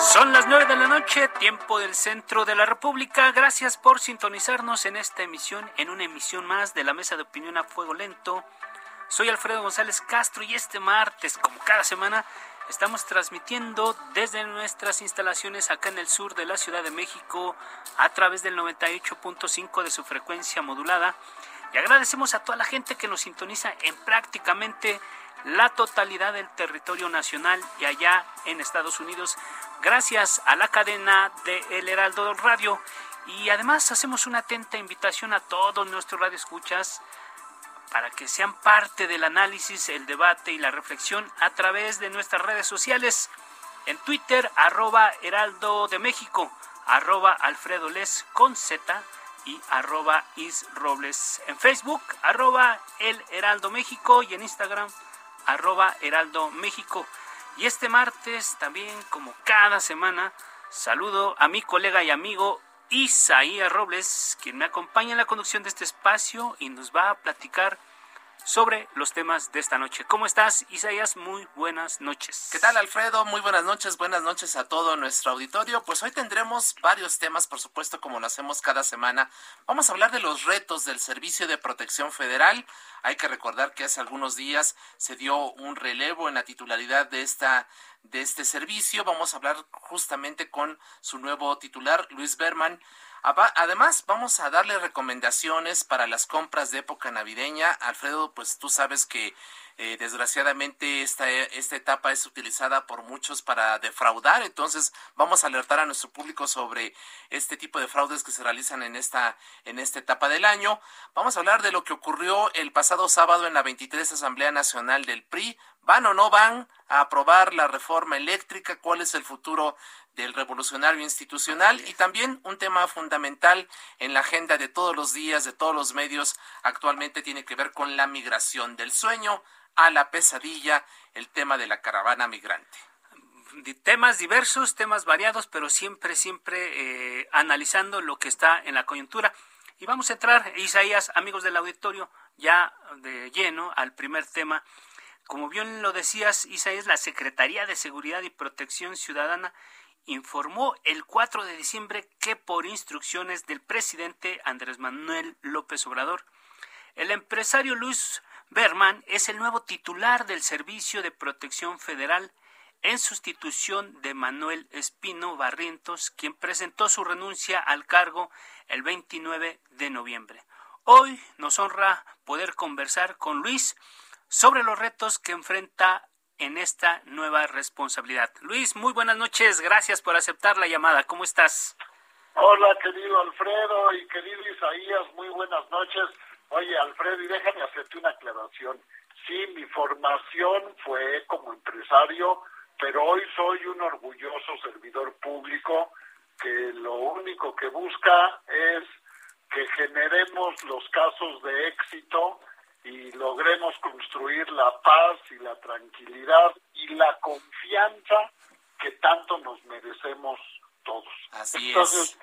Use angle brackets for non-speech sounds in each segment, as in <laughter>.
Son las 9 de la noche, tiempo del centro de la República. Gracias por sintonizarnos en esta emisión, en una emisión más de la Mesa de Opinión a Fuego Lento. Soy Alfredo González Castro y este martes, como cada semana, estamos transmitiendo desde nuestras instalaciones acá en el sur de la Ciudad de México a través del 98.5 de su frecuencia modulada. Y agradecemos a toda la gente que nos sintoniza en prácticamente la totalidad del territorio nacional y allá en Estados Unidos, gracias a la cadena de El Heraldo Radio. Y además hacemos una atenta invitación a todos nuestros radioescuchas para que sean parte del análisis, el debate y la reflexión a través de nuestras redes sociales. En Twitter, arroba Heraldo de México, arroba Alfredo Les con Z y arroba Is Robles. En Facebook, arroba El Heraldo México y en Instagram, arroba Heraldo México. Y este martes, también como cada semana, saludo a mi colega y amigo Isaías Robles, quien me acompaña en la conducción de este espacio y nos va a platicar sobre los temas de esta noche. ¿Cómo estás, Isaías? Muy buenas noches. ¿Qué tal, Alfredo? Muy buenas noches, buenas noches a todo nuestro auditorio. Pues hoy tendremos varios temas, por supuesto, como lo hacemos cada semana. Vamos a hablar de los retos del Servicio de Protección Federal. Hay que recordar que hace algunos días se dio un relevo en la titularidad de esta de este servicio. Vamos a hablar justamente con su nuevo titular, Luis Berman. Además, vamos a darle recomendaciones para las compras de época navideña. Alfredo, pues tú sabes que eh, desgraciadamente esta, esta etapa es utilizada por muchos para defraudar, entonces vamos a alertar a nuestro público sobre este tipo de fraudes que se realizan en esta, en esta etapa del año. Vamos a hablar de lo que ocurrió el pasado sábado en la 23 Asamblea Nacional del PRI. ¿Van o no van a aprobar la reforma eléctrica? ¿Cuál es el futuro del revolucionario institucional? Y también un tema fundamental en la agenda de todos los días, de todos los medios, actualmente tiene que ver con la migración del sueño a la pesadilla, el tema de la caravana migrante. Temas diversos, temas variados, pero siempre, siempre eh, analizando lo que está en la coyuntura. Y vamos a entrar, Isaías, amigos del auditorio, ya de lleno al primer tema. Como bien lo decías, Isaías, la Secretaría de Seguridad y Protección Ciudadana informó el 4 de diciembre que por instrucciones del presidente Andrés Manuel López Obrador, el empresario Luis Berman es el nuevo titular del Servicio de Protección Federal en sustitución de Manuel Espino Barrientos, quien presentó su renuncia al cargo el 29 de noviembre. Hoy nos honra poder conversar con Luis sobre los retos que enfrenta en esta nueva responsabilidad. Luis, muy buenas noches, gracias por aceptar la llamada. ¿Cómo estás? Hola, querido Alfredo y querido Isaías, muy buenas noches. Oye, Alfredo, y déjame hacerte una aclaración. Sí, mi formación fue como empresario, pero hoy soy un orgulloso servidor público que lo único que busca es que generemos los casos de éxito y logremos construir la paz y la tranquilidad y la confianza que tanto nos merecemos todos. Así Entonces,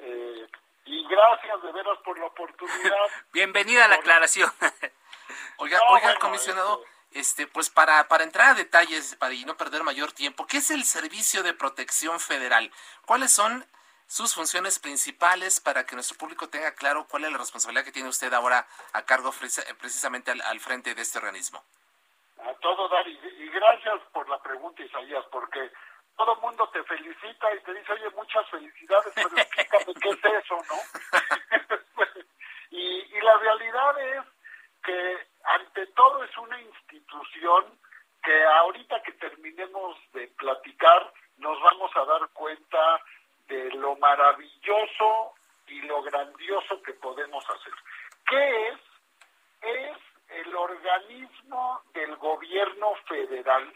Eh, y gracias de veras por la oportunidad. <laughs> Bienvenida a la aclaración. <laughs> Oiga, No, oiga, bueno, comisionado, este- este, pues para, para entrar a detalles para y no perder mayor tiempo, ¿qué es el Servicio de Protección Federal? ¿Cuáles son sus funciones principales para que nuestro público tenga claro cuál es la responsabilidad que tiene usted ahora a cargo eh, precisamente al, frente de este organismo. A todo dar, y, gracias por la pregunta, Isaías, porque todo el mundo te felicita y te dice, oye, muchas felicidades, pero <laughs> explícame qué es eso, ¿no? <laughs> y la realidad es que ante todo es una institución que ahorita que terminemos de platicar nos vamos a dar cuenta de lo maravilloso y lo grandioso que podemos hacer. ¿Qué es? Es el organismo del gobierno federal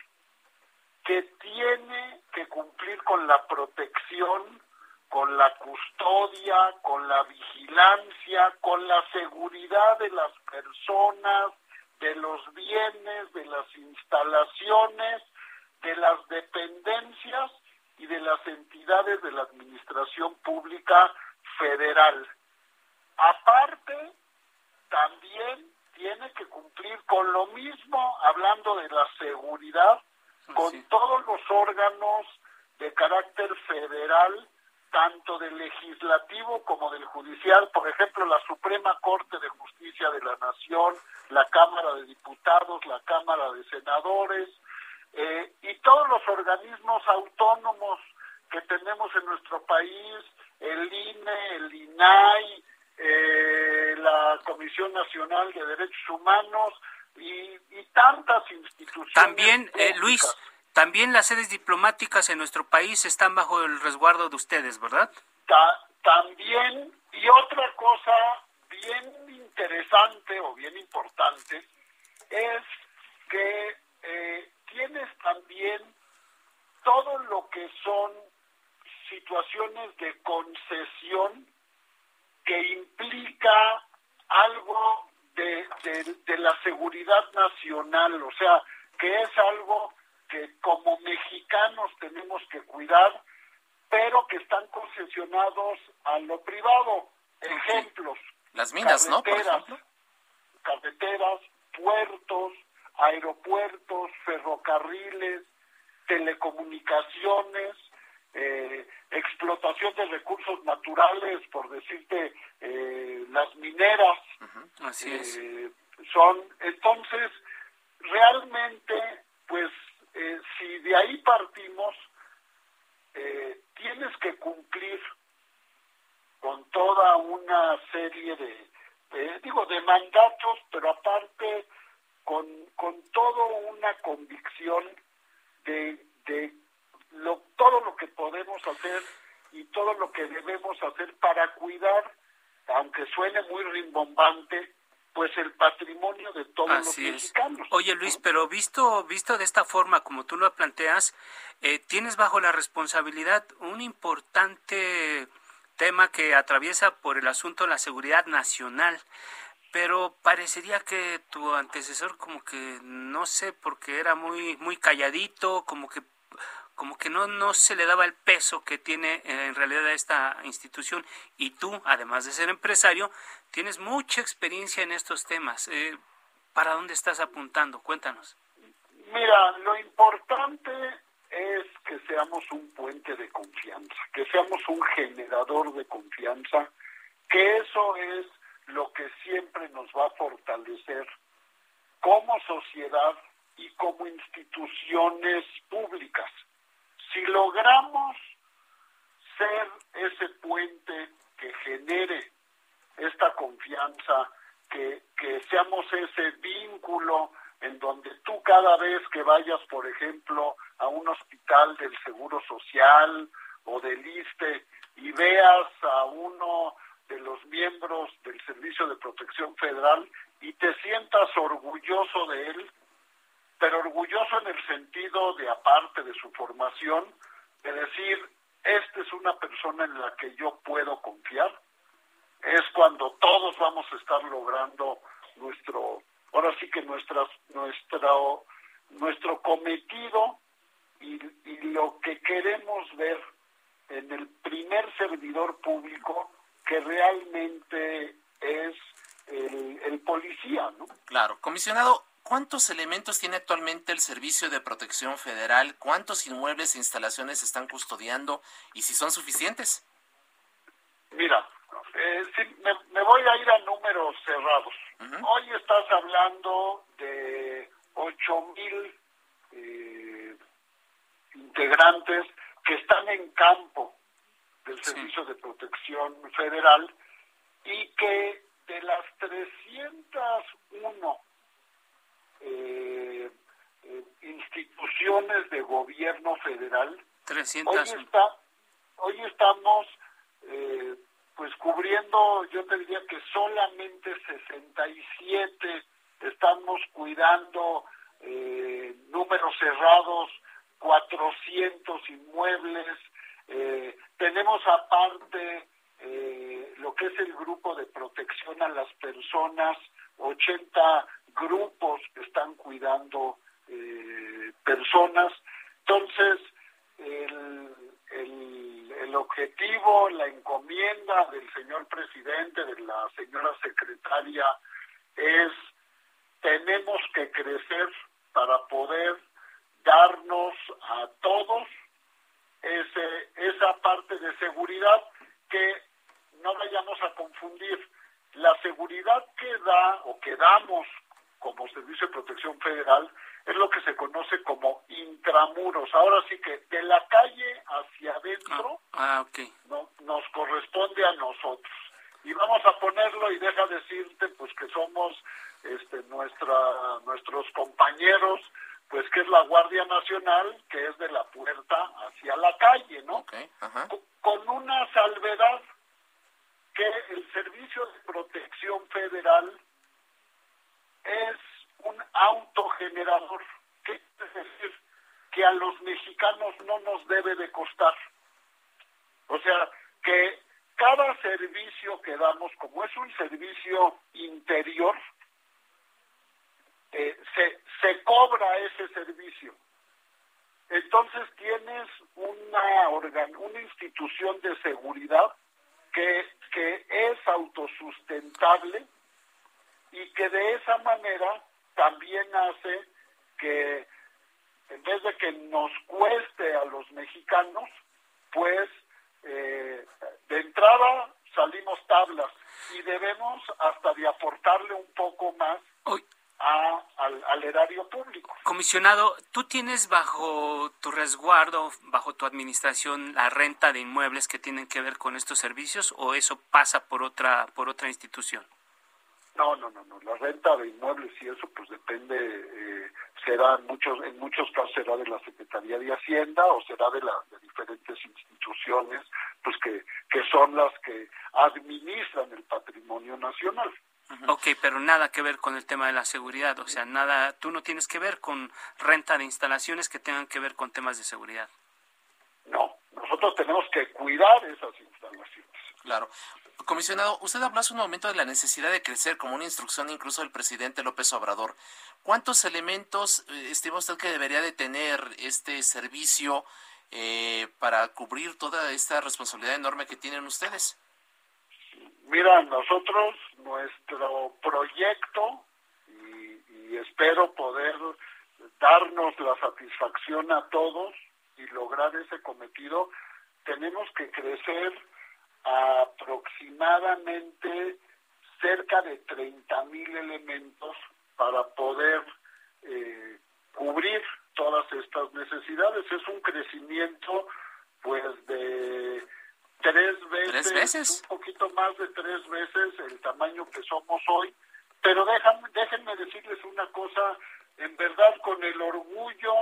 que tiene que cumplir con la protección, con la custodia, con la vigilancia, con la seguridad de las personas, de los bienes, de las instalaciones, de las dependencias y de las entidades de la administración pública federal. Aparte, también tiene que cumplir con lo mismo, hablando de la seguridad, con todos los órganos de carácter federal, tanto del legislativo como del judicial, por ejemplo, la Suprema Corte de Justicia de la Nación, la Cámara de Diputados, la Cámara de Senadores, eh, y todos los organismos autónomos que tenemos en nuestro país, el INE, el INAI, eh, la Comisión Nacional de Derechos Humanos y, tantas instituciones. También, eh, Luis, también las sedes diplomáticas en nuestro país están bajo el resguardo de ustedes, ¿verdad? también, y otra cosa bien interesante o bien importante es que eh, tienes también todo lo que son situaciones de concesión que implica algo de, de, la seguridad nacional, o sea, que es algo que como mexicanos tenemos que cuidar, pero que están concesionados a lo privado. Ejemplos. Las minas, ¿no? Carreteras, puertos, aeropuertos, ferrocarriles, telecomunicaciones, eh, explotación de recursos naturales, por decirte, eh, las mineras. Así es. Eh, son, entonces, realmente, pues, si de ahí partimos, tienes que cumplir con toda una serie de, digo, de mandatos, pero aparte con, con toda una convicción de, de lo, todo lo que podemos hacer y todo lo que debemos hacer para cuidar, aunque suene muy rimbombante, pues el patrimonio de todos los mexicanos. Oye Luis, pero visto visto de esta forma como tú lo planteas, eh, tienes bajo la responsabilidad un importante tema que atraviesa por el asunto de la seguridad nacional pero parecería que tu antecesor como que no sé porque era muy muy calladito como que como que no no se le daba el peso que tiene en realidad esta institución. Y tú además de ser empresario tienes mucha experiencia en estos temas. Eh, para dónde estás apuntando cuéntanos. Mira lo importante es que seamos un puente de confianza que seamos un generador de confianza que eso es lo que siempre nos va a fortalecer como sociedad y como instituciones públicas. Si logramos ser ese puente que genere esta confianza, que, que seamos ese vínculo en donde tú cada vez que vayas, por ejemplo, a un hospital del Seguro Social o del ISTE y veas a uno de los miembros del Servicio de Protección Federal y te sientas orgulloso de él, pero orgulloso en el sentido de, aparte de su formación, de decir, esta es una persona en la que yo puedo confiar, es cuando todos vamos a estar logrando nuestro, ahora sí que nuestras, nuestro, nuestro cometido y, y lo que queremos ver en el primer servidor público que realmente es el, policía, ¿no? Claro, comisionado, ¿Cuántos elementos tiene actualmente el Servicio de Protección Federal? ¿Cuántos inmuebles e instalaciones están custodiando y si son suficientes? Mira, eh, me, voy a ir a números cerrados. Hoy estás hablando de ocho mil eh, integrantes que están en campo del Servicio de Protección Federal y que de las 301 eh, eh, instituciones de gobierno federal. 300. Hoy, está, hoy estamos eh, pues cubriendo, yo te diría que solamente 67 estamos cuidando eh, números cerrados, 400 inmuebles, eh, tenemos aparte eh, lo que es el grupo de protección a las personas, 80 grupos que están cuidando eh, personas. Entonces, el, el, el, objetivo, la encomienda del señor presidente, de la señora secretaria, es tenemos que crecer para poder darnos a todos ese, esa parte de seguridad que no vayamos a confundir la seguridad que da o que damos como Servicio de Protección Federal es lo que se conoce como intramuros. Ahora sí que de la calle hacia adentro ah, ah, okay. no, nos corresponde a nosotros. Y vamos a ponerlo y deja decirte pues que somos este, nuestra, nuestros compañeros, pues que es la Guardia Nacional, que es de la puerta hacia la calle, ¿no? Con una salvedad que el Servicio de Protección Federal es un autogenerador. ¿Qué es decir? Que a los mexicanos no nos debe de costar. O sea, que cada servicio que damos, como es un servicio interior, eh, se, se cobra ese servicio. Entonces tienes una, organ, una institución de seguridad que, que es autosustentable y que de esa manera también hace que en vez de que nos cueste a los mexicanos, pues eh, de entrada salimos tablas y debemos hasta de aportarle un poco más a, al, al, erario público. Comisionado, ¿tú tienes bajo tu resguardo, bajo tu administración, la renta de inmuebles que tienen que ver con estos servicios o eso pasa por otra, por otra institución? No, no, no, no. La renta de inmuebles y eso, pues depende, eh, será en muchos, en muchos casos será de la Secretaría de Hacienda o será de, la, de diferentes instituciones, pues que, que son las que administran el patrimonio nacional. Ok, pero nada que ver con el tema de la seguridad, o sea, nada, tú no tienes que ver con renta de instalaciones que tengan que ver con temas de seguridad. No, nosotros tenemos que cuidar esas instalaciones. Claro. Comisionado, usted habló hace un momento de la necesidad de crecer como una instrucción incluso del presidente López Obrador. ¿Cuántos elementos eh, estima usted que debería de tener este servicio eh, para cubrir toda esta responsabilidad enorme que tienen ustedes? Mira, nosotros, nuestro proyecto, y, y espero poder darnos la satisfacción a todos y lograr ese cometido, tenemos que crecer aproximadamente cerca de 30 mil elementos para poder eh, cubrir todas estas necesidades. Es un crecimiento pues de tres veces, veces? un poquito más de tres veces el tamaño que somos hoy. Pero déjame, déjenme decirles una cosa, en verdad con el orgullo,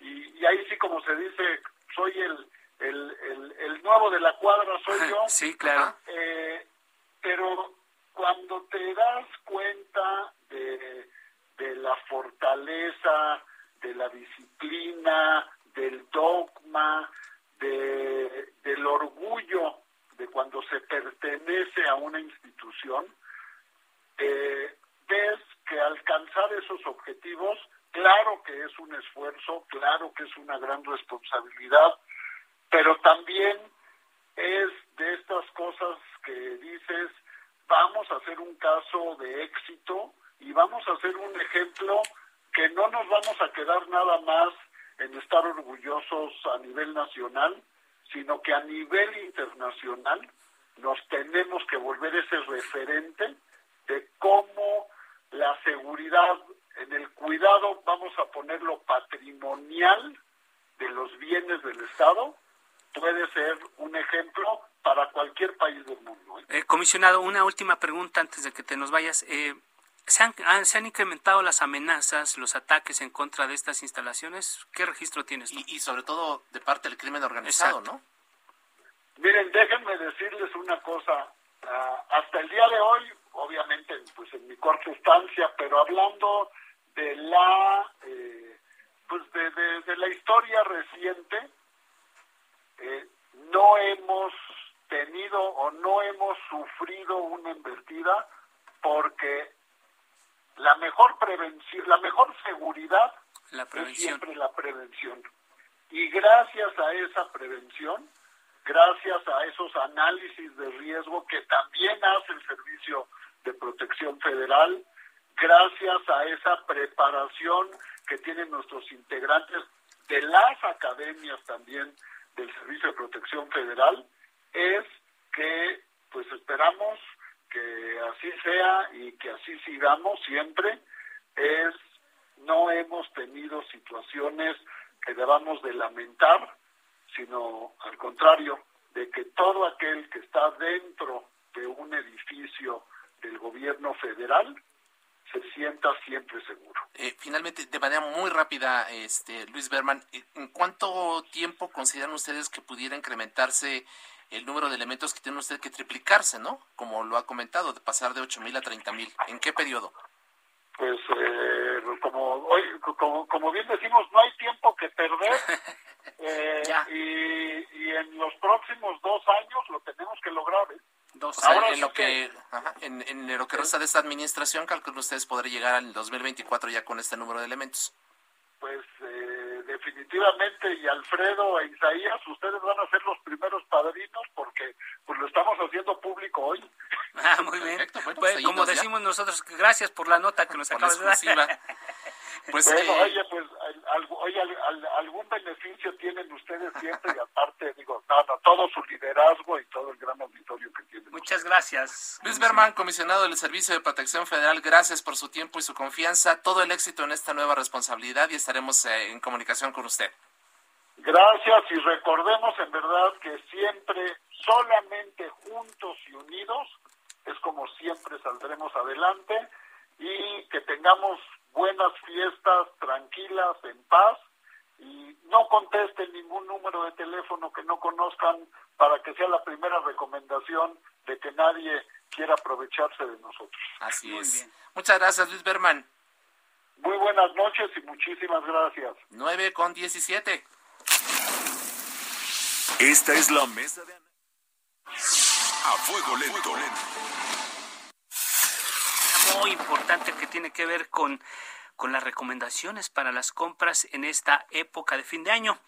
y, y ahí sí como se dice, soy el, el, el, el nuevo de la cuadra soy <laughs> yo. Sí, claro. Eh, pero cuando te das cuenta de, de la fortaleza, de la disciplina, del dogma, de, del orgullo de cuando se pertenece a una institución, eh, ves que alcanzar esos objetivos, claro que es un esfuerzo, claro que es una gran responsabilidad, pero también es de estas cosas que dices, vamos a hacer un caso de éxito y vamos a hacer un ejemplo que no nos vamos a quedar nada más en estar orgullosos a nivel nacional, sino que a nivel internacional nos tenemos que volver ese referente de cómo la seguridad en el cuidado, vamos a ponerlo patrimonial de los bienes del Estado, puede ser un ejemplo para cualquier país del mundo. ¿eh? Eh, comisionado, una última pregunta antes de que te nos vayas. Eh, ¿Se han, ¿Se han incrementado las amenazas, los ataques en contra de estas instalaciones? ¿Qué registro tienes Y, y sobre todo de parte del crimen organizado, ¿no? Miren, déjenme decirles una cosa. Ah, hasta el día de hoy, obviamente, pues en mi corta estancia, pero hablando de la, eh, pues de, de, la historia reciente, eh, no hemos tenido o no hemos sufrido una embestida porque la mejor prevención, la mejor seguridad es siempre la prevención. Y gracias a esa prevención, gracias a esos análisis de riesgo que también hace el Servicio de Protección Federal, gracias a esa preparación que tienen nuestros integrantes de las academias también del Servicio de Protección Federal, es que pues esperamos que así sea y que así sigamos siempre, es no hemos tenido situaciones que debamos de lamentar, sino al contrario, de que todo aquel que está dentro de un edificio del gobierno federal se sienta siempre seguro. Eh, finalmente, de manera muy rápida, este Luis Berman, ¿en cuánto tiempo consideran ustedes que pudiera incrementarse el número de elementos que tiene usted que triplicarse, ¿no? Como lo ha comentado, de pasar de 8.000 a 30.000. ¿En qué periodo? Pues eh, como, hoy, como, como bien decimos, no hay tiempo que perder. <laughs> Eh, y, y, en los próximos dos años lo tenemos que lograr. ¿eh? Dos Ahora en, lo que, en, en, lo que resta de esta administración, calculan ustedes poder llegar al 2024 ya con este número de elementos. Pues definitivamente y Alfredo e Isaías, ustedes van a ser los primeros padrinos porque pues lo estamos haciendo público hoy. Ah, muy bien. Pues, pues, como decimos nosotros, gracias por la nota que nos acabas de dar. <laughs> Pues, bueno, eh, oye, pues oye, algún beneficio tienen ustedes siempre y aparte, digo, nada, todo su liderazgo y todo el gran auditorio que tienen. Muchas gracias. Luis Berman, comisionado del Servicio de Protección Federal, gracias por su tiempo y su confianza. Todo el éxito en esta nueva responsabilidad y estaremos eh, en comunicación con usted. Gracias y recordemos en verdad que siempre, solamente juntos y unidos, es como siempre saldremos adelante y que tengamos buenas fiestas, tranquilas, en paz y no contesten ningún número de teléfono que no conozcan para que sea la primera recomendación de que nadie quiera aprovecharse de nosotros. Así es. Muchas gracias, Luis Berman. Muy buenas noches y muchísimas gracias. 9 con 17. Esta es la mesa de... A fuego lento. Muy importante que tiene que ver con con las recomendaciones para las compras en esta época de fin de año.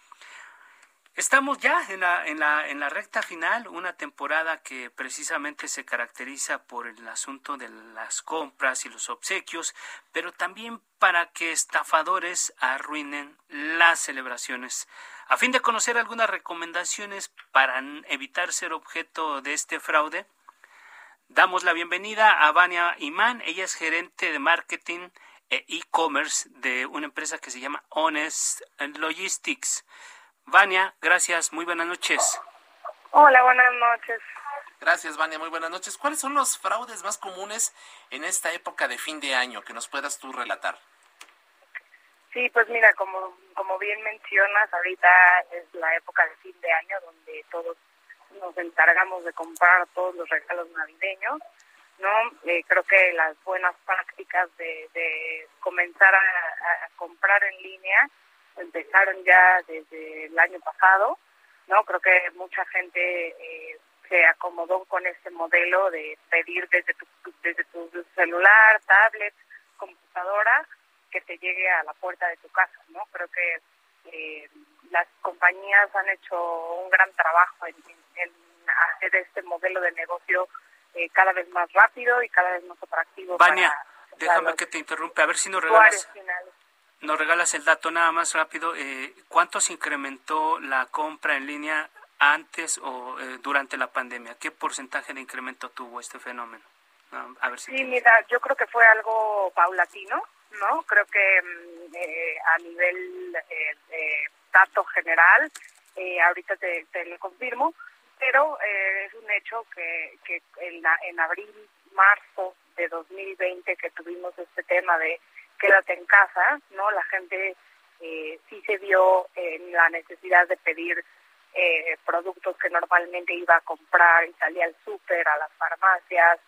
Estamos ya en la, en, la, en la recta final, una temporada que precisamente se caracteriza por el asunto de las compras y los obsequios, pero también para que estafadores arruinen las celebraciones. A fin de conocer algunas recomendaciones para evitar ser objeto de este fraude, damos la bienvenida a Vania Imán. Ella es gerente de marketing e e-commerce de una empresa que se llama Honest Logistics. Vania, gracias, muy buenas noches. Hola, buenas noches. Gracias, Vania, muy buenas noches. ¿Cuáles son los fraudes más comunes en esta época de fin de año que nos puedas tú relatar? Sí, pues mira, como, como bien mencionas, ahorita es la época de fin de año donde todos nos encargamos de comprar todos los regalos navideños ¿no? Eh, creo que las buenas prácticas de, de comenzar a, comprar en línea empezaron ya desde el año pasado, ¿no? Creo que mucha gente eh, se acomodó con este modelo de pedir desde tu, desde tu celular, tablet, computadora, que te llegue a la puerta de tu casa, ¿no? Creo que eh, las compañías han hecho un gran trabajo en, en hacer este modelo de negocio eh, cada vez más rápido y cada vez más atractivo. Vania, déjame que te interrumpe, a ver si nos regalas, nos regalas el dato nada más rápido. Eh, ¿Cuánto se incrementó la compra en línea antes o eh, durante la pandemia? ¿Qué porcentaje de incremento tuvo este fenómeno? a ver si sí, mira, yo creo que fue algo paulatino, ¿no? Creo que mm, eh, a nivel dato general, ahorita te, te lo confirmo, pero eh, es un hecho que, que en, en abril, marzo de 2020 que tuvimos este tema de quédate en casa, ¿no? La gente eh, sí se vio en la necesidad de pedir eh, productos que normalmente iba a comprar y salía al súper, a las farmacias,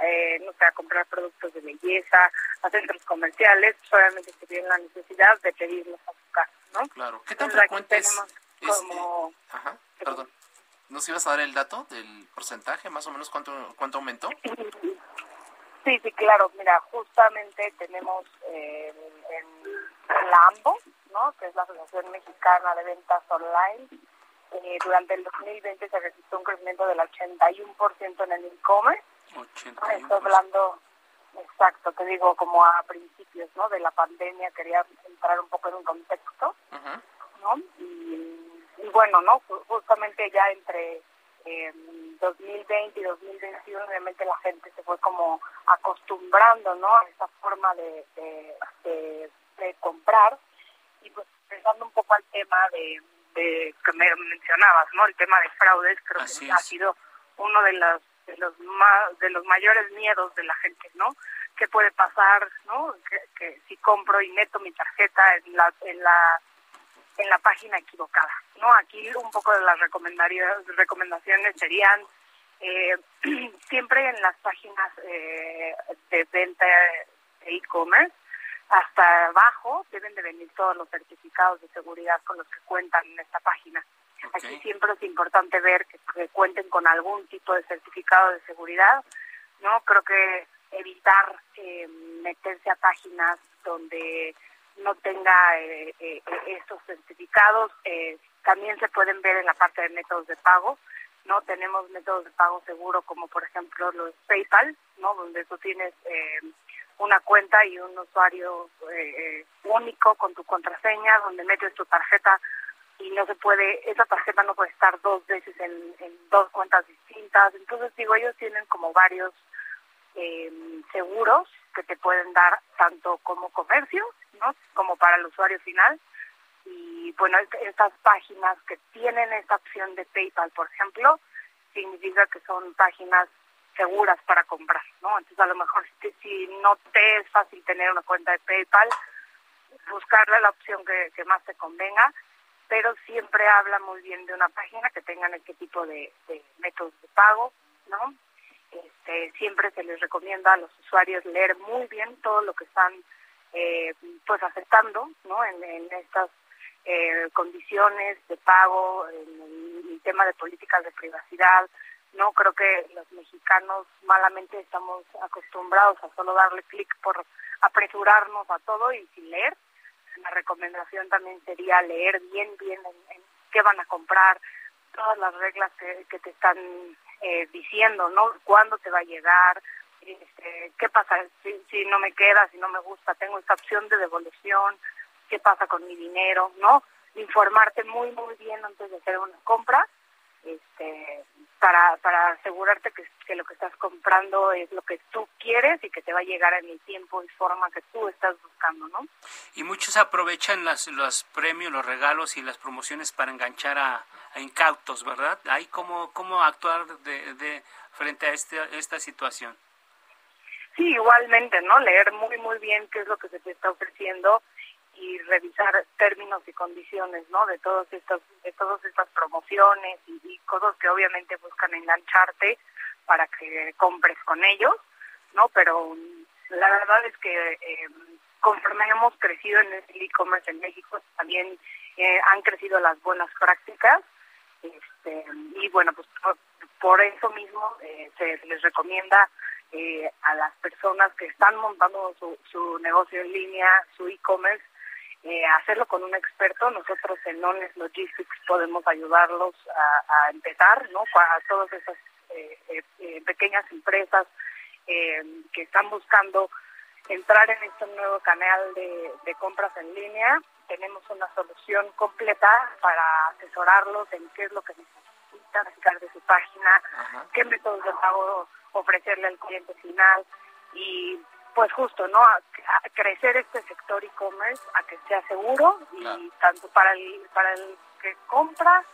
eh, no sé, a comprar productos de belleza, a centros comerciales, solamente se vio la necesidad de pedirlos a su casa, ¿no? Claro. ¿Qué tan frecuente es? Como... Ajá, perdón. ¿Nos ibas a dar el dato del porcentaje, más o menos cuánto, cuánto aumentó? <laughs> Sí, sí, claro. Mira, justamente tenemos eh, en, la AMBO, ¿no? que es la Asociación Mexicana de Ventas Online, eh, durante el 2020 se registró un crecimiento del 81% en el e-commerce. Estoy hablando, exacto, te digo, como a principios ¿no? de la pandemia, quería entrar un poco en un contexto, ¿no? Y, y, bueno, ¿no? Justamente ya entre 2020 em, y 2021 obviamente la gente se fue como acostumbrando ¿no? a esa forma de, de, comprar y pues pensando un poco al tema de, que me mencionabas, ¿no? El tema de fraudes creo que ha sido uno de los de los más de los mayores miedos de la gente, ¿no? ¿Qué puede pasar, no? Que, que si compro y meto mi tarjeta en la en la en la página equivocada. ¿no? Aquí un poco de las recomendaciones serían eh, <clears throat> siempre en las páginas eh, de venta de e-commerce, hasta abajo deben de venir todos los certificados de seguridad con los que cuentan en esta página. Aquí siempre es importante ver que, cuenten con algún tipo de certificado de seguridad, ¿no? Creo que evitar eh, meterse a páginas donde no tenga eh, eh, estos certificados. Eh, también se pueden ver en la parte de métodos de pago. no Tenemos métodos de pago seguro como por ejemplo los PayPal, no donde tú tienes eh, una cuenta y un usuario único con tu contraseña, donde metes tu tarjeta y no se puede, esa tarjeta no puede estar dos veces en, en dos cuentas distintas. Entonces digo, ellos tienen como varios seguros que te pueden dar tanto como comercio, ¿no? Como para el usuario final. Y bueno, estas páginas que tienen esta opción de PayPal, por ejemplo, significa que son páginas seguras para comprar, ¿no? Entonces a lo mejor si, no te es fácil tener una cuenta de PayPal, buscarle la opción que, que más te convenga, pero siempre habla muy bien de una página que tengan este tipo de, de métodos de pago, ¿no? Este, siempre se les recomienda a los usuarios leer muy bien todo lo que están eh, pues aceptando ¿no? en, estas eh, condiciones de pago, en el, tema de políticas de privacidad. No creo que los mexicanos malamente estamos acostumbrados a solo darle clic por apresurarnos a todo y sin leer. La recomendación también sería leer bien, bien en, qué van a comprar, todas las reglas que, que te están eh, diciendo, ¿no? ¿Cuándo te va a llegar? Este, ¿Qué pasa si, si no me queda, si no me gusta? Tengo esta opción de devolución, ¿qué pasa con mi dinero? ¿No? Informarte muy, muy bien antes de hacer una compra este, para, para asegurarte que, que, lo que estás comprando es lo que tú quieres y que te va a llegar en el tiempo y forma que tú estás buscando, ¿no? Y muchos aprovechan las, los premios, los regalos y las promociones para enganchar a, incautos, ¿verdad? Hay cómo, cómo actuar de, de frente a este, esta situación. Sí, igualmente, ¿no? Leer muy, muy bien qué es lo que se te está ofreciendo y revisar términos y condiciones, ¿no? De todos estos, de todas estas promociones y, cosas que obviamente buscan engancharte para que compres con ellos, ¿no? Pero la verdad es que eh, conforme hemos crecido en el e-commerce en México, también eh, han crecido las buenas prácticas este, y bueno, pues por, eso mismo eh, se les recomienda eh, a las personas que están montando su, su negocio en línea, su e-commerce, eh, hacerlo con un experto. Nosotros en Nones Logistics podemos ayudarlos a, empezar, ¿no? A todas esas pequeñas empresas que están buscando entrar en este nuevo canal de compras en línea tenemos una solución completa para asesorarlos en qué es lo que necesitan sacar de su página, qué métodos de pago ofrecerle al cliente final y pues justo, ¿no? A, crecer este sector e-commerce a que sea seguro y tanto para el para el que compra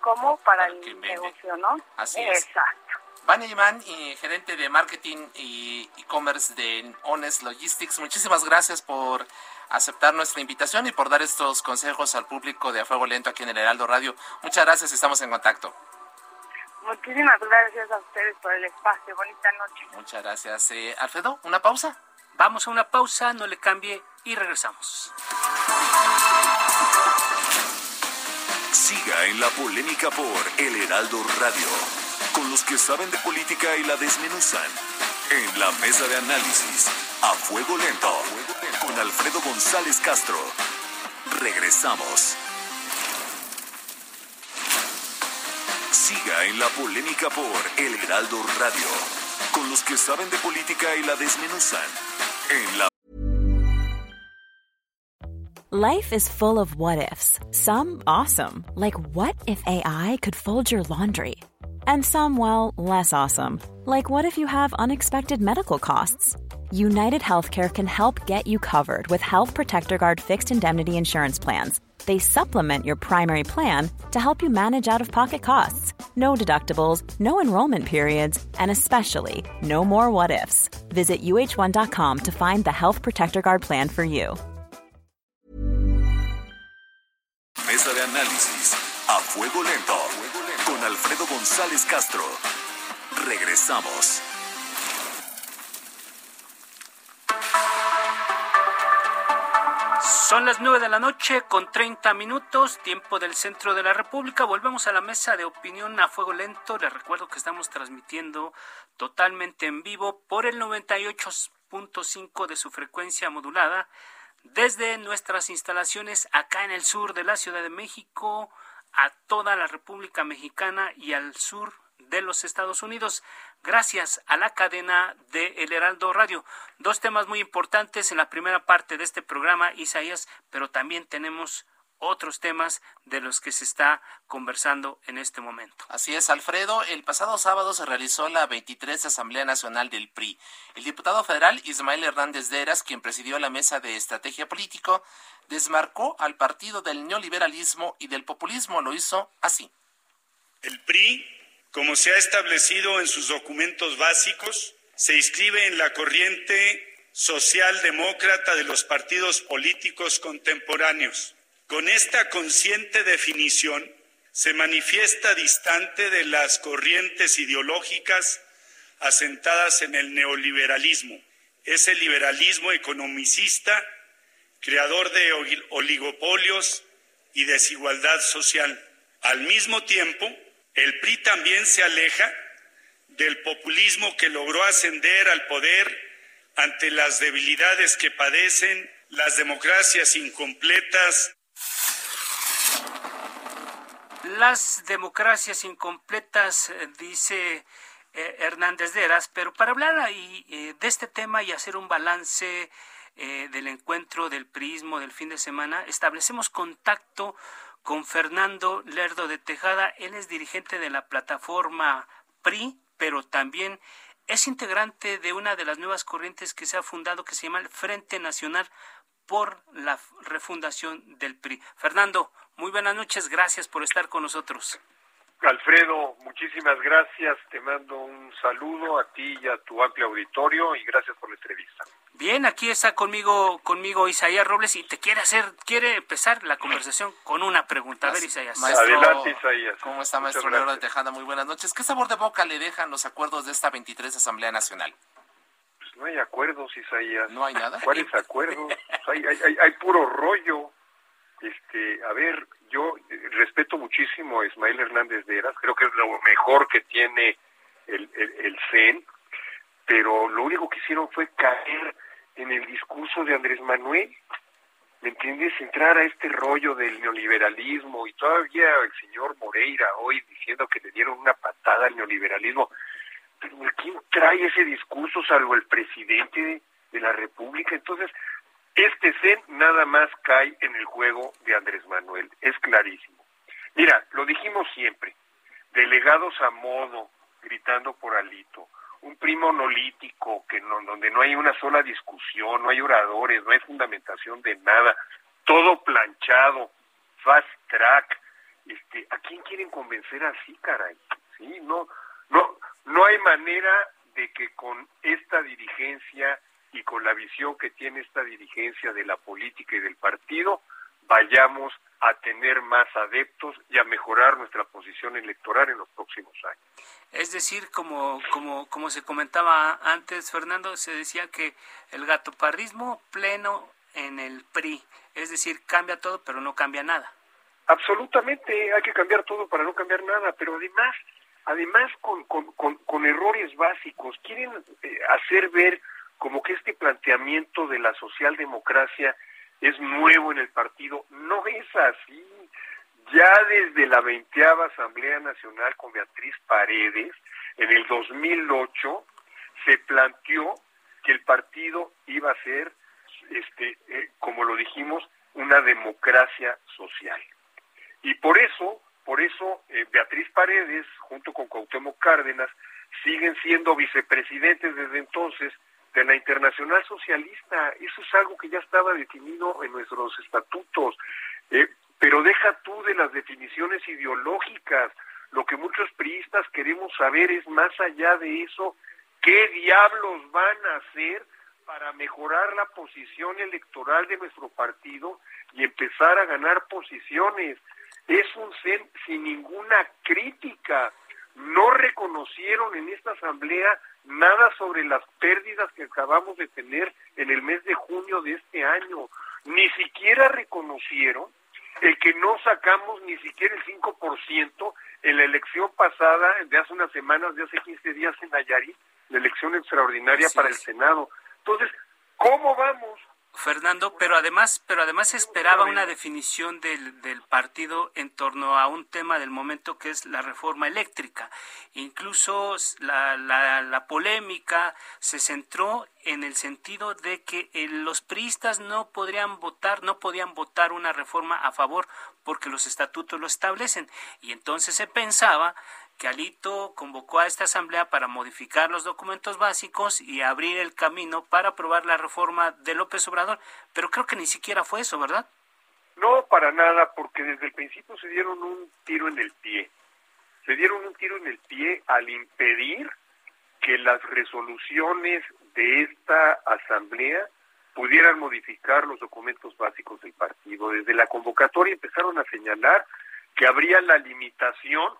como para, el, negocio, ¿no? Así es. Exacto. Vania Imán, gerente de marketing y e-commerce de Honest Logistics, muchísimas gracias por aceptar nuestra invitación y por dar estos consejos al público de A Fuego Lento aquí en el Heraldo Radio. Muchas gracias, estamos en contacto. Muchísimas gracias a ustedes por el espacio. Bonita noche. Muchas gracias. Eh, Alfredo, ¿una pausa? Vamos a una pausa, no le cambie y regresamos. Siga en la polémica por El Heraldo Radio, con los que saben de política y la desmenuzan. En la mesa de análisis, a fuego lento, con Alfredo González Castro. Regresamos. Siga en la polémica por El Heraldo Radio, con los que saben de política y la desmenuzan. En la Life is full of what ifs. Some awesome, like what if AI could fold your laundry? And some, well, less awesome, like what if you have unexpected medical costs? United Healthcare can help get you covered with Health Protector Guard fixed indemnity insurance plans they supplement your primary plan to help you manage out of pocket costs. No deductibles, no enrollment periods, and especially no more what ifs. Visit uh1.com to find the Health Protector Guard plan for you. Mesa de análisis a fuego lento con Alfredo González Castro. Regresamos. Son las nueve de la noche con 30 minutos, tiempo del centro de la República. Volvemos a la mesa de opinión a fuego lento. Les recuerdo que estamos transmitiendo totalmente en vivo por el 98.5 de su frecuencia modulada desde nuestras instalaciones acá en el sur de la Ciudad de México, a toda la República Mexicana y al sur de los Estados Unidos gracias a la cadena de El Heraldo Radio. Dos temas muy importantes en la primera parte de este programa, Isaías, pero también tenemos otros temas de los que se está conversando en este momento. Así es, Alfredo. El pasado sábado se realizó la 23 Asamblea Nacional del PRI. El diputado federal Ismael Hernández de Eras, quien presidió la mesa de estrategia político, desmarcó al partido del neoliberalismo y del populismo. Lo hizo así. El PRI como se ha establecido en sus documentos básicos, se inscribe en la corriente socialdemócrata de los partidos políticos contemporáneos. Con esta consciente definición, se manifiesta distante de las corrientes ideológicas asentadas en el neoliberalismo. Es el liberalismo economicista, creador de oligopolios y desigualdad social. Al mismo tiempo, el PRI también se aleja del populismo que logró ascender al poder ante las debilidades que padecen las democracias incompletas. Las democracias incompletas, eh, dice eh, Hernández Deras, pero para hablar ahí eh, de este tema y hacer un balance del encuentro del prismo del fin de semana, establecemos contacto con Fernando Lerdo de Tejada. Él es dirigente de la plataforma PRI, pero también es integrante de una de las nuevas corrientes que se ha fundado que se llama el Frente Nacional por la refundación del PRI. Fernando, muy buenas noches, gracias por estar con nosotros. Alfredo, muchísimas gracias, te mando un saludo a ti y a tu amplio auditorio y gracias por la entrevista. Bien, aquí está conmigo conmigo Isaías Robles y te quiere hacer quiere empezar la conversación con una pregunta. A ver, Isaías. Adelante, Isaías. ¿Cómo está, maestro Leonardo de Tejada? Muy buenas noches. ¿Qué sabor de boca le dejan los acuerdos de esta 23 Asamblea Nacional? Pues no hay acuerdos, Isaías. ¿No hay nada? ¿Cuáles acuerdos? hay, hay, hay, puro rollo. Este, a ver, yo respeto muchísimo a Ismael Hernández de Eras, creo que es lo mejor que tiene el, el, el CEN, pero lo único que hicieron fue caer en el discurso de Andrés Manuel, ¿me entiendes? Entrar a este rollo del neoliberalismo y todavía el señor Moreira hoy diciendo que le dieron una patada al neoliberalismo. Pero ¿quién trae ese discurso salvo el presidente de la República? Entonces, este CEN nada más cae en el juego de Andrés Manuel, es clarísimo. Mira, lo dijimos siempre, delegados a modo, gritando por alito, un primo monolítico que no, donde no hay una sola discusión, no hay oradores, no hay fundamentación de nada, todo planchado, fast track. Este, ¿a quién quieren convencer así, caray? Sí, no, no, no hay manera de que con esta dirigencia y con la visión que tiene esta dirigencia de la política y del partido, vayamos a tener más adeptos y a mejorar nuestra posición electoral en los próximos años. Es decir, como, como, como se comentaba antes, Fernando, se decía que el gatoparrismo pleno en el PRI, es decir, cambia todo, pero no cambia nada. Absolutamente, hay que cambiar todo para no cambiar nada, pero además, además con, con, con, errores básicos, quieren eh, hacer ver como que este planteamiento de la socialdemocracia es nuevo en el partido. No es así. Ya desde la veinteava Asamblea Nacional con Beatriz Paredes, en el 2008, se planteó que el partido iba a ser, este, eh, como lo dijimos, una democracia social. Y por eso, por eso eh, Beatriz Paredes, junto con Cuauhtémoc Cárdenas, siguen siendo vicepresidentes desde entonces de la Internacional Socialista. Eso es algo que ya estaba definido en nuestros estatutos. Eh, pero deja tú de las definiciones ideológicas. Lo que muchos priistas queremos saber es más allá de eso, ¿qué diablos van a hacer para mejorar la posición electoral de nuestro partido y empezar a ganar posiciones? Es un CEN sin ninguna crítica. No reconocieron en esta asamblea nada sobre las pérdidas que acabamos de tener en el mes de junio de este año. Ni siquiera reconocieron el que no sacamos ni siquiera el 5% en la elección pasada, de hace unas semanas, de hace 15 días en Nayarit, la elección extraordinaria para el Senado. Entonces, ¿cómo vamos? Fernando, pero además, pero además esperaba una definición del, del, partido en torno a un tema del momento que es la reforma eléctrica. Incluso la, la, la polémica se centró en el sentido de que eh, los priistas no podrían votar, no podían votar una reforma a favor porque los estatutos lo establecen. Y entonces se pensaba que Alito convocó a esta asamblea para modificar los documentos básicos y abrir el camino para aprobar la reforma de López Obrador, pero creo que ni siquiera fue eso, ¿verdad? No, para nada, porque desde el principio se dieron un tiro en el pie. Se dieron un tiro en el pie al impedir que las resoluciones de esta asamblea pudieran modificar los documentos básicos del partido. Desde la convocatoria empezaron a señalar que habría la limitación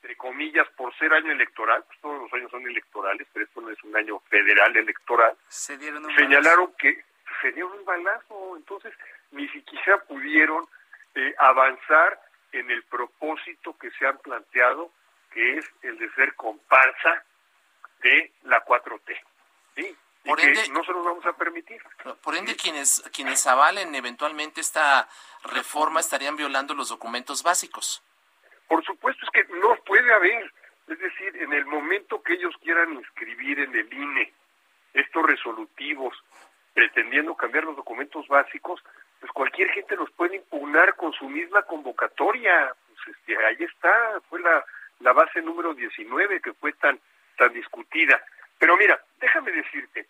entre comillas, por ser año electoral, pues todos los años son electorales, pero esto no es un año federal electoral, se dieron señalaron que se dieron un balazo, entonces ni siquiera pudieron eh, avanzar en el propósito que se han planteado, que es el de ser comparsa de la 4T. ¿sí? Por ende, no se los vamos a permitir. Por ende, quienes, quienes avalen eventualmente esta reforma estarían violando los documentos básicos. Por supuesto es que no puede haber, es decir, en el momento que ellos quieran inscribir en el INE estos resolutivos pretendiendo cambiar los documentos básicos, pues cualquier gente los puede impugnar con su misma convocatoria. Pues este, ahí está, fue la, la base número 19 que fue tan, tan discutida. Pero mira, déjame decirte,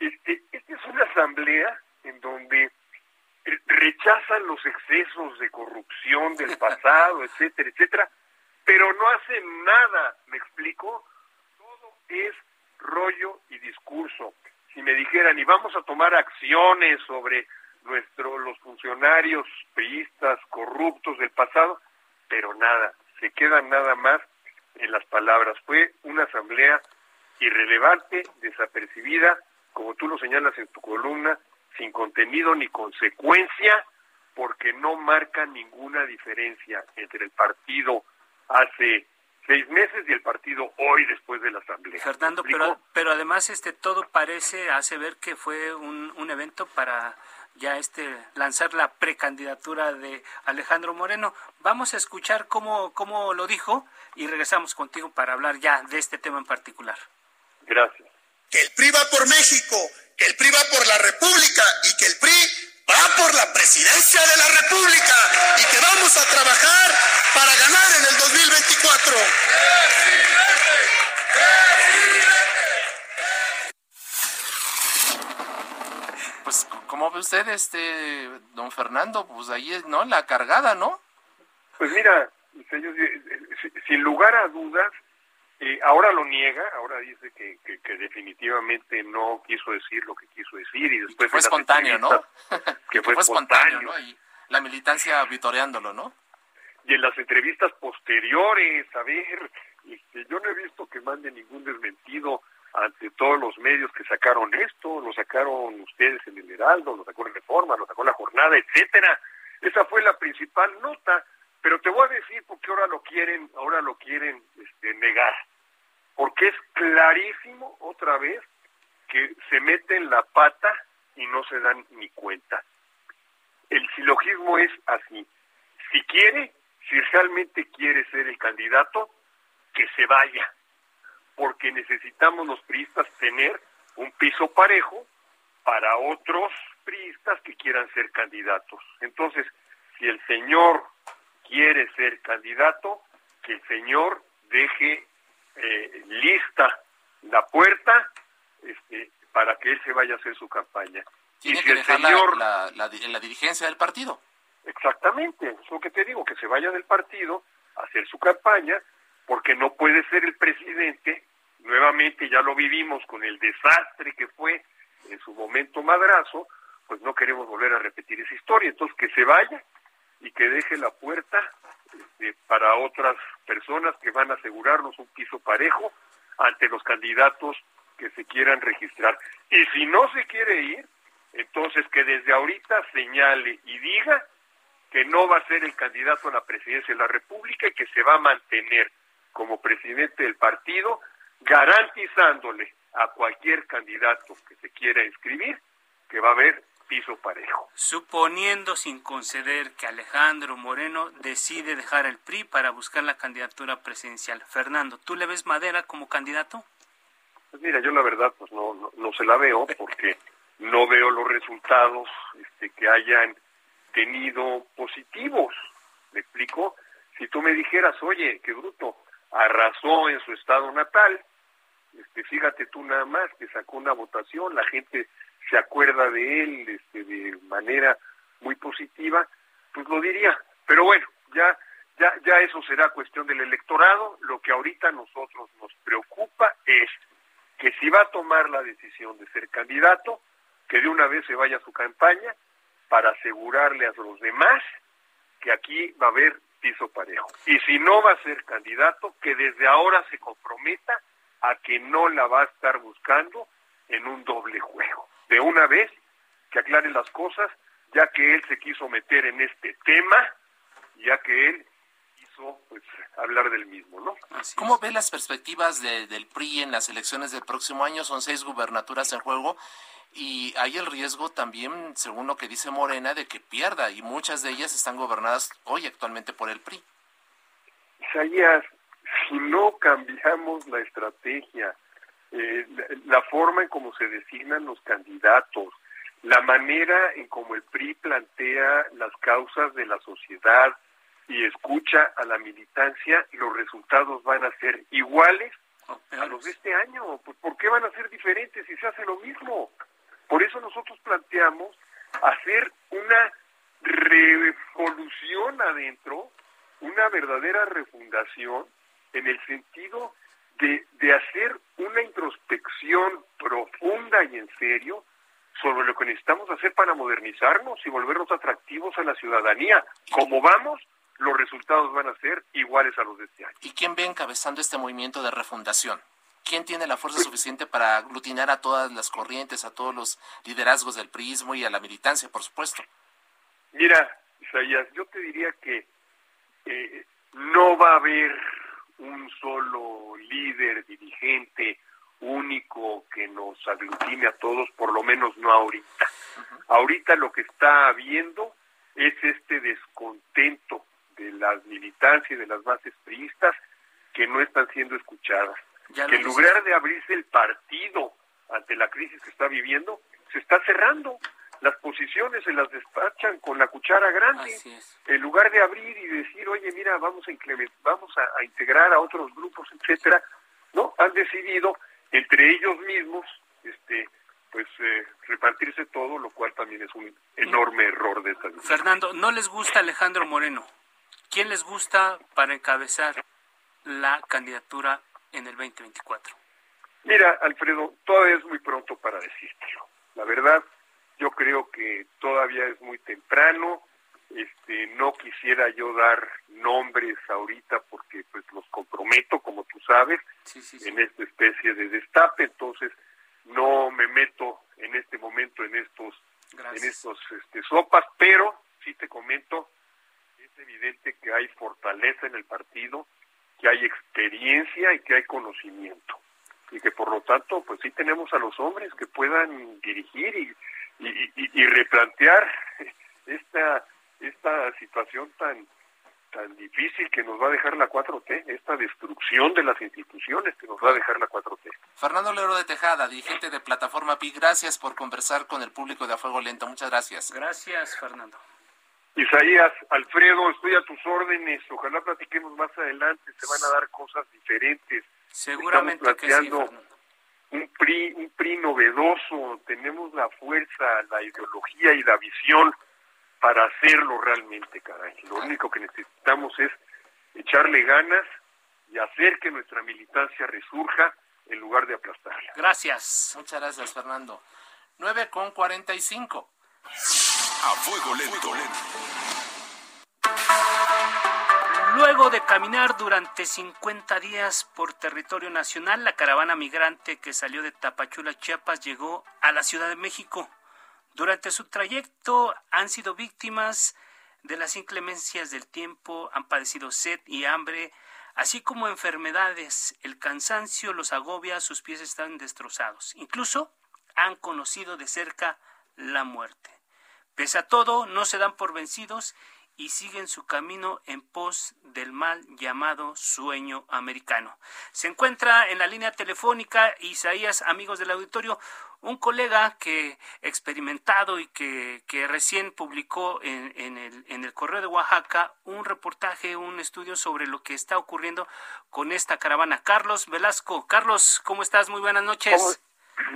este, esta es una asamblea en donde rechazan los excesos de corrupción del <laughs> pasado, etcétera, etcétera, pero no hacen nada, ¿me explico? Todo es rollo y discurso. Si me dijeran, y vamos a tomar acciones sobre nuestro, los funcionarios priistas corruptos del pasado, pero nada, se quedan nada más en las palabras. Fue una asamblea irrelevante, desapercibida, como tú lo señalas en tu columna, sin contenido ni consecuencia, porque no marca ninguna diferencia entre el partido hace seis meses y el partido hoy después de la asamblea. Fernando, pero, pero además este todo parece hace ver que fue un, un evento para ya este lanzar la precandidatura de Alejandro Moreno. Vamos a escuchar cómo, cómo lo dijo y regresamos contigo para hablar ya de este tema en particular. Gracias. Que el PRI va por México que el PRI va por la República y que el PRI va por la presidencia de la República y que vamos a trabajar para ganar en el 2024. Pues, ¿cómo ve usted, este, don Fernando? Pues ahí es, ¿no? La cargada, ¿no? Pues mira, señor, sin lugar a dudas, Eh, ahora lo niega, ahora dice que, que, definitivamente no quiso decir lo que quiso decir y después... <laughs> fue espontáneo, ¿no? Que fue, espontáneo, ¿no? Y la militancia vitoreándolo, ¿no? Y en las entrevistas posteriores, a ver, este, yo no he visto que mande ningún desmentido ante todos los medios que sacaron esto, lo sacaron ustedes en el Heraldo, lo sacó en Reforma, lo sacó en La Jornada, etcétera. Esa fue la principal nota, pero te voy a decir por qué ahora lo quieren, ahora lo quieren este, negar. Porque es clarísimo otra vez que se meten la pata y no se dan ni cuenta. El silogismo es así. Si quiere, si realmente quiere ser el candidato, que se vaya porque necesitamos los priistas tener un piso parejo para otros priistas que quieran ser candidatos. Entonces, si el señor quiere ser candidato, que el señor deje eh, lista la puerta este, para que él se vaya a hacer su campaña. Tiene que dejar señor, la, la, la, dirigencia del partido. Exactamente, es lo que te digo, que se vaya del partido a hacer su campaña, porque no puede ser el presidente nuevamente ya lo vivimos con el desastre que fue en su momento madrazo, pues no queremos volver a repetir esa historia. Entonces que se vaya y que deje la puerta este, para otras personas que van a asegurarnos un piso parejo ante los candidatos que se quieran registrar. Y si no se quiere ir, entonces que desde ahorita señale y diga que no va a ser el candidato a la presidencia de la República y que se va a mantener como presidente del partido garantizándole a cualquier candidato que se quiera inscribir que va a haber piso parejo. Suponiendo sin conceder que Alejandro Moreno decide dejar el PRI para buscar la candidatura presidencial. Fernando, ¿tú le ves Madera como candidato? Pues mira, yo la verdad pues no, no, se la veo porque no veo los resultados este, que hayan tenido positivos. ¿Me explico? Si tú me dijeras, oye, qué bruto, arrasó en su estado natal, este, fíjate tú nada más que sacó una votación, la gente se acuerda de él este, de manera muy positiva, pues lo diría. Pero bueno, ya, ya, ya eso será cuestión del electorado. Lo que ahorita a nosotros nos preocupa es que si va a tomar la decisión de ser candidato, que de una vez se vaya a su campaña para asegurarle a los demás que aquí va a haber piso parejo. Y si no va a ser candidato, que desde ahora se comprometa a que no la va a estar buscando en un doble juego. De una vez, que aclare las cosas, ya que él se quiso meter en este tema, ya que él quiso pues, hablar del mismo, ¿no? ¿Cómo ve las perspectivas del PRI en las elecciones del próximo año? Son seis gubernaturas en juego y hay el riesgo también, según lo que dice Morena, de que pierda y muchas de ellas están gobernadas hoy actualmente por el PRI. Isaías, si no cambiamos la estrategia, eh, la, forma en cómo se designan los candidatos, la manera en cómo el PRI plantea las causas de la sociedad y escucha a la militancia, los resultados van a ser iguales a los de este año. Pues, ¿Por qué van a ser diferentes si se hace lo mismo? Por eso nosotros planteamos hacer una revolución adentro, una verdadera refundación en el sentido de, de hacer una introspección profunda y en serio sobre lo que necesitamos hacer para modernizarnos y volvernos atractivos a la ciudadanía. Como vamos, los resultados van a ser iguales a los de este año. ¿Y quién ve encabezando este movimiento de refundación? ¿Quién tiene la fuerza suficiente para aglutinar a todas las corrientes, a todos los liderazgos del prismo y a la militancia, por supuesto? Mira, Isaías, yo te diría que eh, no va a haber un solo líder, dirigente único que nos aglutine a todos, por lo menos no ahorita. Ahorita lo que está habiendo es este descontento de las militancias y de las bases priistas que no están siendo escuchadas. que en lugar de abrirse el partido ante la crisis que está viviendo, se está cerrando las posiciones se las despachan con la cuchara grande, en lugar de abrir y decir, oye, mira, vamos a vamos a, integrar a otros grupos, etcétera, no, han decidido entre ellos mismos, este, pues eh, repartirse todo, lo cual también es un enorme error de esta. Fernando, ¿no les gusta Alejandro Moreno? ¿Quién les gusta para encabezar la candidatura en el 2024? Mira, Alfredo, todavía es muy pronto para decírtelo. La verdad, yo creo que todavía es muy temprano. Este, no quisiera yo dar nombres ahorita porque pues los comprometo, como tú sabes, en esta especie de destape. Entonces, no me meto en este momento en estos en estos este, sopas, pero sí te comento, es evidente que hay fortaleza en el partido, que hay experiencia y que hay conocimiento y que por lo tanto pues sí tenemos a los hombres que puedan dirigir y, y, replantear esta esta situación tan tan difícil que nos va a dejar la 4T, esta destrucción de las instituciones que nos va a dejar la 4T. Fernando Lero de Tejada, dirigente de Plataforma PI, gracias por conversar con el público de A Fuego Lento. Muchas gracias. Gracias, Fernando. Isaías, Alfredo, estoy a tus órdenes. Ojalá platiquemos más adelante. Se van a dar cosas diferentes. Seguramente que sí, un PRI, un PRI novedoso. Tenemos la fuerza, la ideología y la visión para hacerlo realmente, caray. Lo único que necesitamos es echarle ganas y hacer que nuestra militancia resurja en lugar de aplastarla. Gracias. Muchas gracias, Fernando. 9 con 45. A fuego lento. Luego de caminar durante 50 días por territorio nacional, la caravana migrante que salió de Tapachula, Chiapas, llegó a la Ciudad de México. Durante su trayecto han sido víctimas de las inclemencias del tiempo, han padecido sed y hambre, así como enfermedades. El cansancio los agobia, sus pies están destrozados. Incluso han conocido de cerca la muerte. Pese a todo, no se dan por vencidos y siguen su camino en pos del mal llamado sueño americano. Se encuentra en la línea telefónica Isaías, amigos del auditorio, un colega que experimentado y que, recién publicó en, el, en el Correo de Oaxaca un reportaje, un estudio sobre lo que está ocurriendo con esta caravana. Carlos Velasco. Carlos, ¿cómo estás? Muy buenas noches.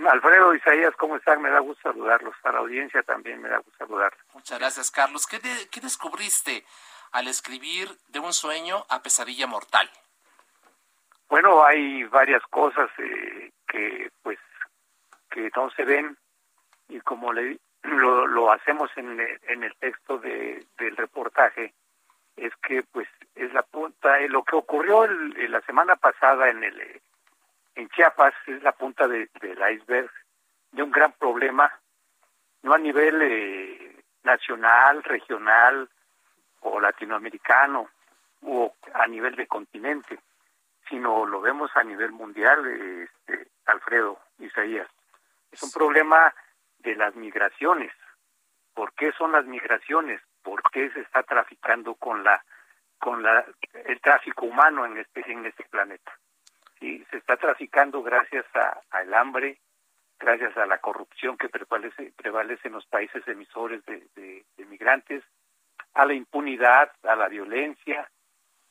Alfredo Isaías, ¿cómo están? Me da gusto saludarlos. Para la audiencia también me da gusto saludarlos. Muchas gracias, Carlos. ¿Qué, ¿Qué descubriste al escribir de un sueño a pesadilla mortal? Bueno, hay varias cosas eh, que pues que no se ven y como le, lo, lo hacemos en, en el texto de, del reportaje es que pues es la punta eh, lo que ocurrió la semana pasada en el en Chiapas es la punta del iceberg de un gran problema, no a nivel eh, nacional, regional o latinoamericano o a nivel de continente, sino lo vemos a nivel mundial, este, Alfredo Isaías. Es un problema de las migraciones. ¿Por qué son las migraciones? ¿Por qué se está traficando con la con la el tráfico humano en este en este planeta? Y se está traficando gracias al hambre, gracias a la corrupción que prevalece, prevalece en los países emisores de, migrantes, a la impunidad, a la violencia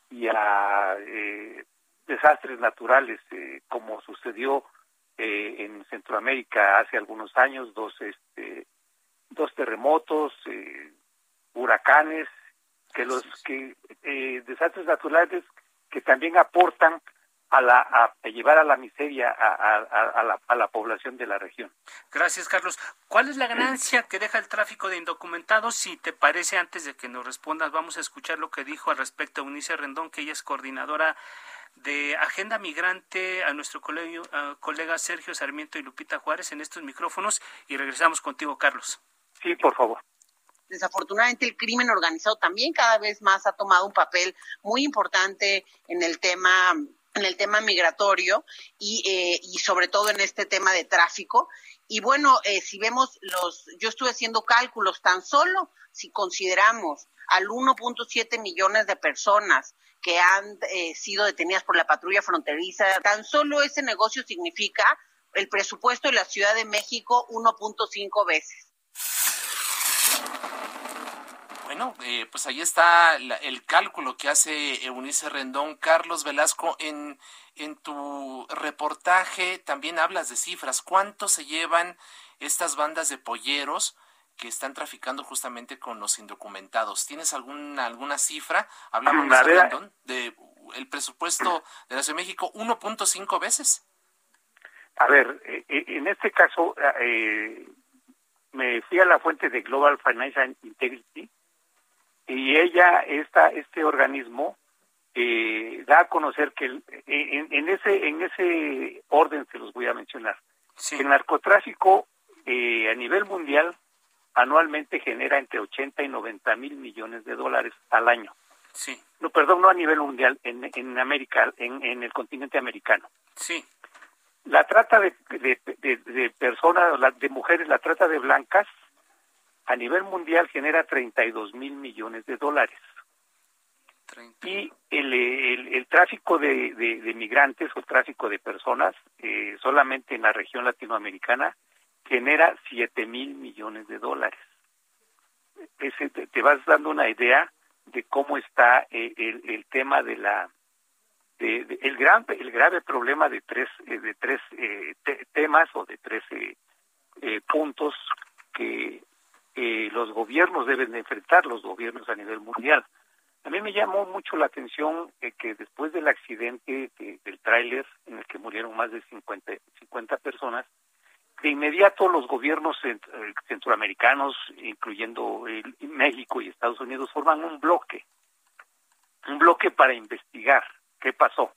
y a eh, desastres naturales, eh, como sucedió eh, en Centroamérica hace algunos años, dos, este, dos terremotos, huracanes, que los que desastres naturales que también aportan a, la, a, llevar a la miseria a, a, la, a la población de la región. Gracias, Carlos. ¿Cuál es la ganancia que deja el tráfico de indocumentados? Si te parece, antes de que nos respondas, vamos a escuchar lo que dijo al respecto Eunice Rendón, que ella es coordinadora de Agenda Migrante a nuestro colegio, colega Sergio Sarmiento y Lupita Juárez en estos micrófonos y regresamos contigo, Carlos. Sí, por favor. Desafortunadamente el crimen organizado también cada vez más ha tomado un papel muy importante en el tema en el tema migratorio y, eh, y sobre todo en este tema de tráfico. Y bueno, eh, si vemos los, yo estuve haciendo cálculos, tan solo si consideramos al 1.7 millones de personas que han eh, sido detenidas por la patrulla fronteriza, tan solo ese negocio significa el presupuesto de la Ciudad de México 1.5 veces. Bueno, eh, pues ahí está el cálculo que hace Eunice Rendón. Carlos Velasco, en, en tu reportaje también hablas de cifras. ¿Cuánto se llevan estas bandas de polleros que están traficando justamente con los indocumentados? ¿Tienes alguna, alguna cifra? Hablamos de el presupuesto de la Ciudad de México 1.5 veces. A ver, eh, eh, en este caso eh, me fui a la fuente de Global Financial Integrity y ella, esta, este organismo, eh, da a conocer que en, ese en ese orden se los voy a mencionar. El narcotráfico a nivel mundial anualmente genera entre 80 y 90 mil millones de dólares al año. Sí. No, perdón, no a nivel mundial, en, en América, en, en el continente americano. Sí. La trata de, de, personas, de mujeres, la trata de blancas, a nivel mundial genera 32 mil millones de dólares. Y el, el, tráfico de, de, migrantes o tráfico de personas, eh, solamente en la región latinoamericana, genera 7 mil millones de dólares. Ese, te, vas dando una idea de cómo está eh, el, el tema de la el gran el grave problema de tres eh, de tres eh, temas o de tres eh, puntos que los gobiernos deben de enfrentar los gobiernos a nivel mundial a mí me llamó mucho la atención que después del accidente del tráiler en el que murieron más de 50 50 personas de inmediato los gobiernos centroamericanos incluyendo México y Estados Unidos forman un bloque un bloque para investigar qué pasó.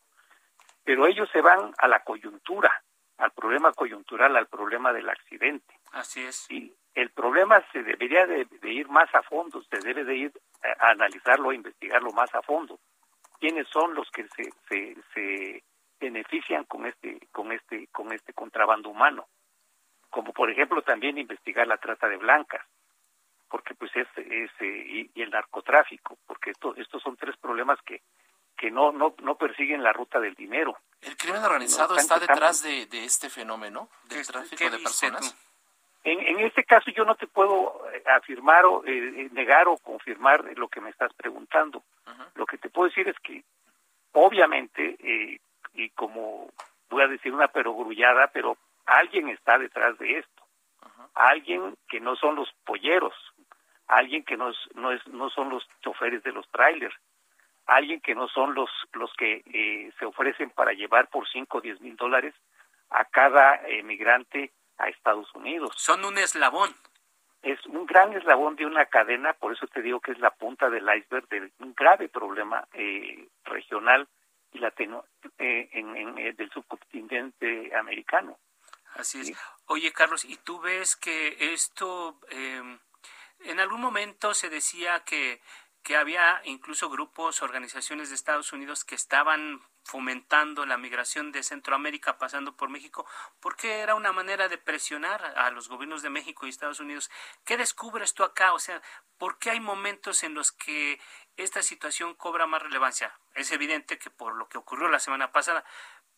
Pero ellos se van a la coyuntura, al problema coyuntural, al problema del accidente. Así es. Y el problema se debería de, ir más a fondo, se debe de ir a, analizarlo, a investigarlo más a fondo. ¿Quiénes son los que se, se, se benefician con este, con este, con este contrabando humano? Como por ejemplo también investigar la trata de blancas, porque pues es, es y, y, el narcotráfico, porque esto, estos son tres problemas que que no, no, no persiguen la ruta del dinero. ¿El crimen organizado está detrás de, de, este fenómeno del tráfico de personas? En, en, este caso yo no te puedo eh, afirmar o eh, eh, negar o confirmar lo que me estás preguntando. Lo que te puedo decir es que obviamente, y como voy a decir una perogrullada, pero alguien está detrás de esto. Alguien que no son los polleros, alguien que no, es, no, es, no son los choferes de los trailers, alguien que no son los, los que eh, se ofrecen para llevar por 5 o 10 mil dólares a cada emigrante a Estados Unidos. Son un eslabón. Es un gran eslabón de una cadena, por eso te digo que es la punta del iceberg de un grave problema eh, regional y latino eh, en, en, del subcontinente americano. Así es. Oye, Carlos, ¿y tú ves que esto, en algún momento se decía que que había incluso grupos, organizaciones de Estados Unidos que estaban fomentando la migración de Centroamérica pasando por México, porque era una manera de presionar a los gobiernos de México y Estados Unidos. ¿Qué descubres tú acá? O sea, ¿por qué hay momentos en los que esta situación cobra más relevancia? Es evidente que por lo que ocurrió la semana pasada,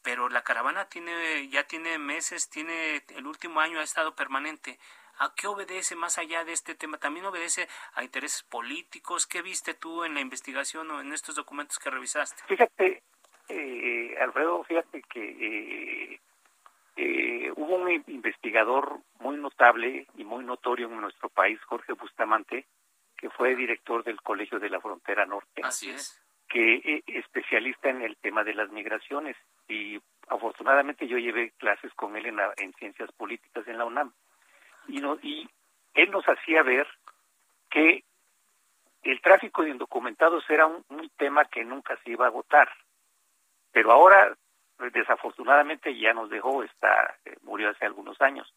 pero la caravana tiene ya tiene meses, tiene el último año ha estado permanente. ¿A qué obedece más allá de este tema? ¿También obedece a intereses políticos? ¿Qué viste tú en la investigación o en estos documentos que revisaste? Fíjate, eh, Alfredo, fíjate que eh, eh, hubo un investigador muy notable y muy notorio en nuestro país, Jorge Bustamante, que fue director del Colegio de la Frontera Norte. Así es. Que es especialista en el tema de las migraciones y afortunadamente yo llevé clases con él en, en ciencias políticas en la UNAM y, no, y él nos hacía ver que el tráfico de indocumentados era un, tema que nunca se iba a agotar. Pero ahora, desafortunadamente, ya nos dejó, está, eh, murió hace algunos años.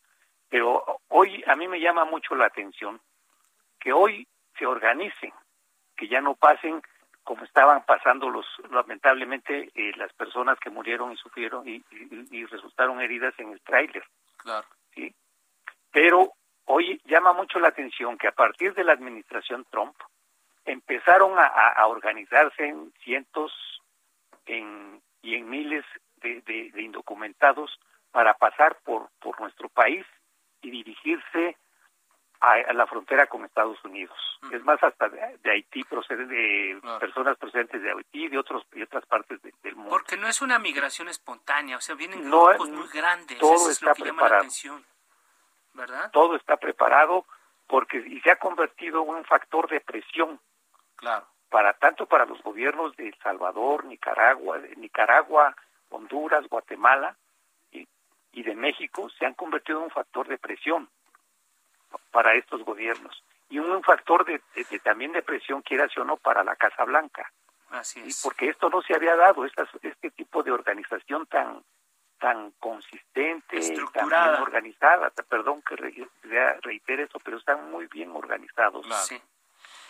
Pero hoy a mí me llama mucho la atención que hoy se organicen, que ya no pasen como estaban pasando los lamentablemente eh, las personas que murieron y sufrieron y, y resultaron heridas en el tráiler. Claro. ¿sí? Pero hoy llama mucho la atención que a partir de la administración Trump empezaron a, organizarse en cientos en, y en miles de, indocumentados para pasar por, por nuestro país y dirigirse a, la frontera con Estados Unidos. Es más, hasta de, Haití proceden de personas procedentes de Haití y de otros y otras partes del mundo. Porque no es una migración espontánea, o sea, vienen grupos muy grandes. Todo Eso es está lo que preparado. llama la atención. Todo está preparado porque y se ha convertido en un factor de presión. Claro. Para tanto para los gobiernos de El Salvador, Nicaragua, de Nicaragua, Honduras, Guatemala y, y de México se han convertido en un factor de presión para estos gobiernos y un factor de, también de presión, quiera o no, para la Casa Blanca. Así es. porque esto no se había dado, esta, este tipo de organización tan tan consistente, tan bien organizada, perdón que reitere eso, pero están muy bien organizados. Sí.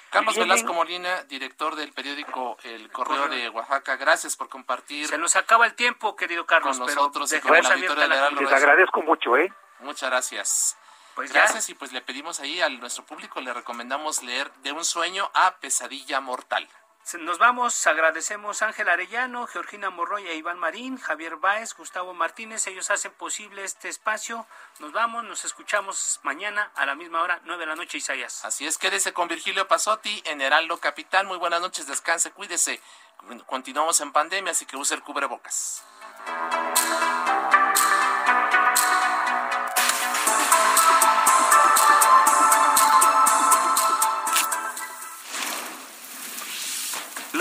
Carlos Velasco Molina, director del periódico El Correo de Oaxaca, gracias por compartir. Se nos acaba el tiempo, querido Carlos. Con nosotros y con la Les agradezco mucho, ¿eh? Muchas gracias. Pues gracias y pues le pedimos ahí a nuestro público, le recomendamos leer De un sueño a Pesadilla Mortal. Nos vamos, agradecemos a Ángel Arellano, Georgina Morroya, Iván Marín, Javier Báez, Gustavo Martínez, ellos hacen posible este espacio. Nos vamos, nos escuchamos mañana a la misma hora, nueve de la noche, Isaías. Así es, quédese con Virgilio Pasotti en Heraldo Capital. Muy buenas noches, descanse, cuídese. Continuamos en pandemia, así que use el cubrebocas.